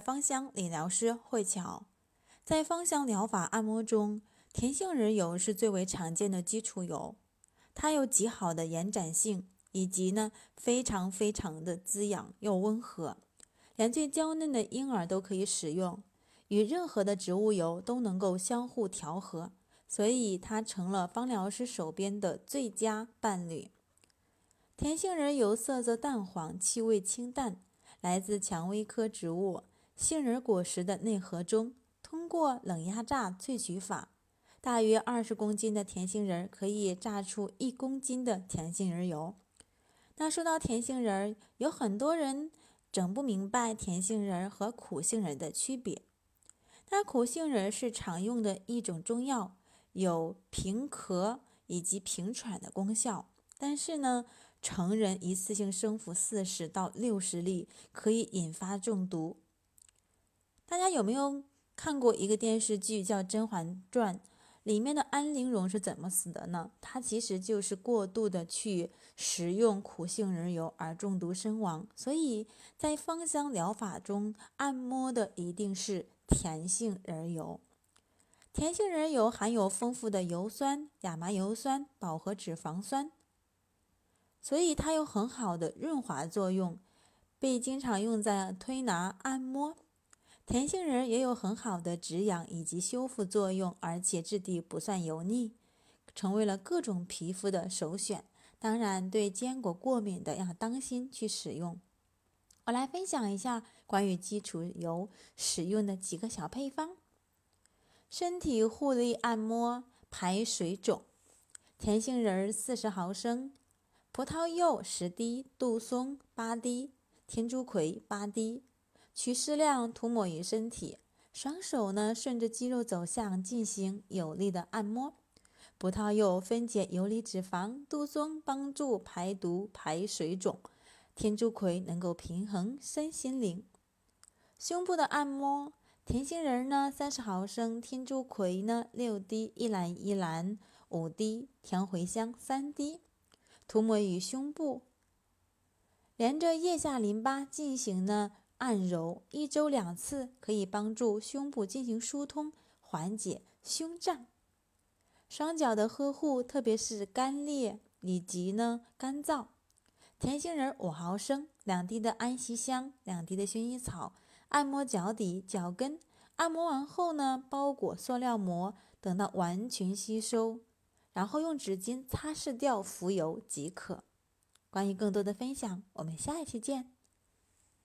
芳香理疗师慧巧，在芳香疗法按摩中，甜杏仁油是最为常见的基础油，它有极好的延展性，以及呢非常非常的滋养又温和，连最娇嫩的婴儿都可以使用，与任何的植物油都能够相互调和，所以它成了芳疗师手边的最佳伴侣。甜杏仁油色泽淡黄，气味清淡，来自蔷薇科植物杏仁果实的内核中。通过冷压榨萃取法，大约二十公斤的甜杏仁可以榨出一公斤的甜杏仁油。那说到甜杏仁，有很多人整不明白甜杏仁和苦杏仁的区别。那苦杏仁是常用的一种中药，有平咳以及平喘的功效。但是呢，成人一次性生服四十到六十粒，可以引发中毒。大家有没有看过一个电视剧叫《甄嬛传》？里面的安陵容是怎么死的呢？她其实就是过度的去食用苦杏仁油而中毒身亡。所以在芳香疗法中，按摩的一定是甜杏仁油。甜杏仁油含有丰富的油酸、亚麻油酸、饱和脂肪酸。所以它有很好的润滑作用，被经常用在推拿按摩。甜杏仁也有很好的止痒以及修复作用，而且质地不算油腻，成为了各种皮肤的首选。当然，对坚果过敏的要当心去使用。我来分享一下关于基础油使用的几个小配方：身体护理按摩排水肿，甜杏仁四十毫升。葡萄柚十滴，杜松八滴，天竺葵八滴，取适量涂抹于身体，双手呢顺着肌肉走向进行有力的按摩。葡萄柚分解游离脂肪，杜松帮助排毒排水肿，天竺葵能够平衡身心灵。胸部的按摩，甜杏仁呢三十毫升，天竺葵呢六滴，一兰一兰五滴，甜茴香三滴。涂抹于胸部，连着腋下淋巴进行呢按揉，一周两次，可以帮助胸部进行疏通，缓解胸胀。双脚的呵护，特别是干裂以及呢干燥。甜杏仁五毫升，两滴的安息香，两滴的薰衣草，按摩脚底、脚跟。按摩完后呢，包裹塑料膜，等到完全吸收。然后用纸巾擦拭掉浮油即可。关于更多的分享，我们下一期见。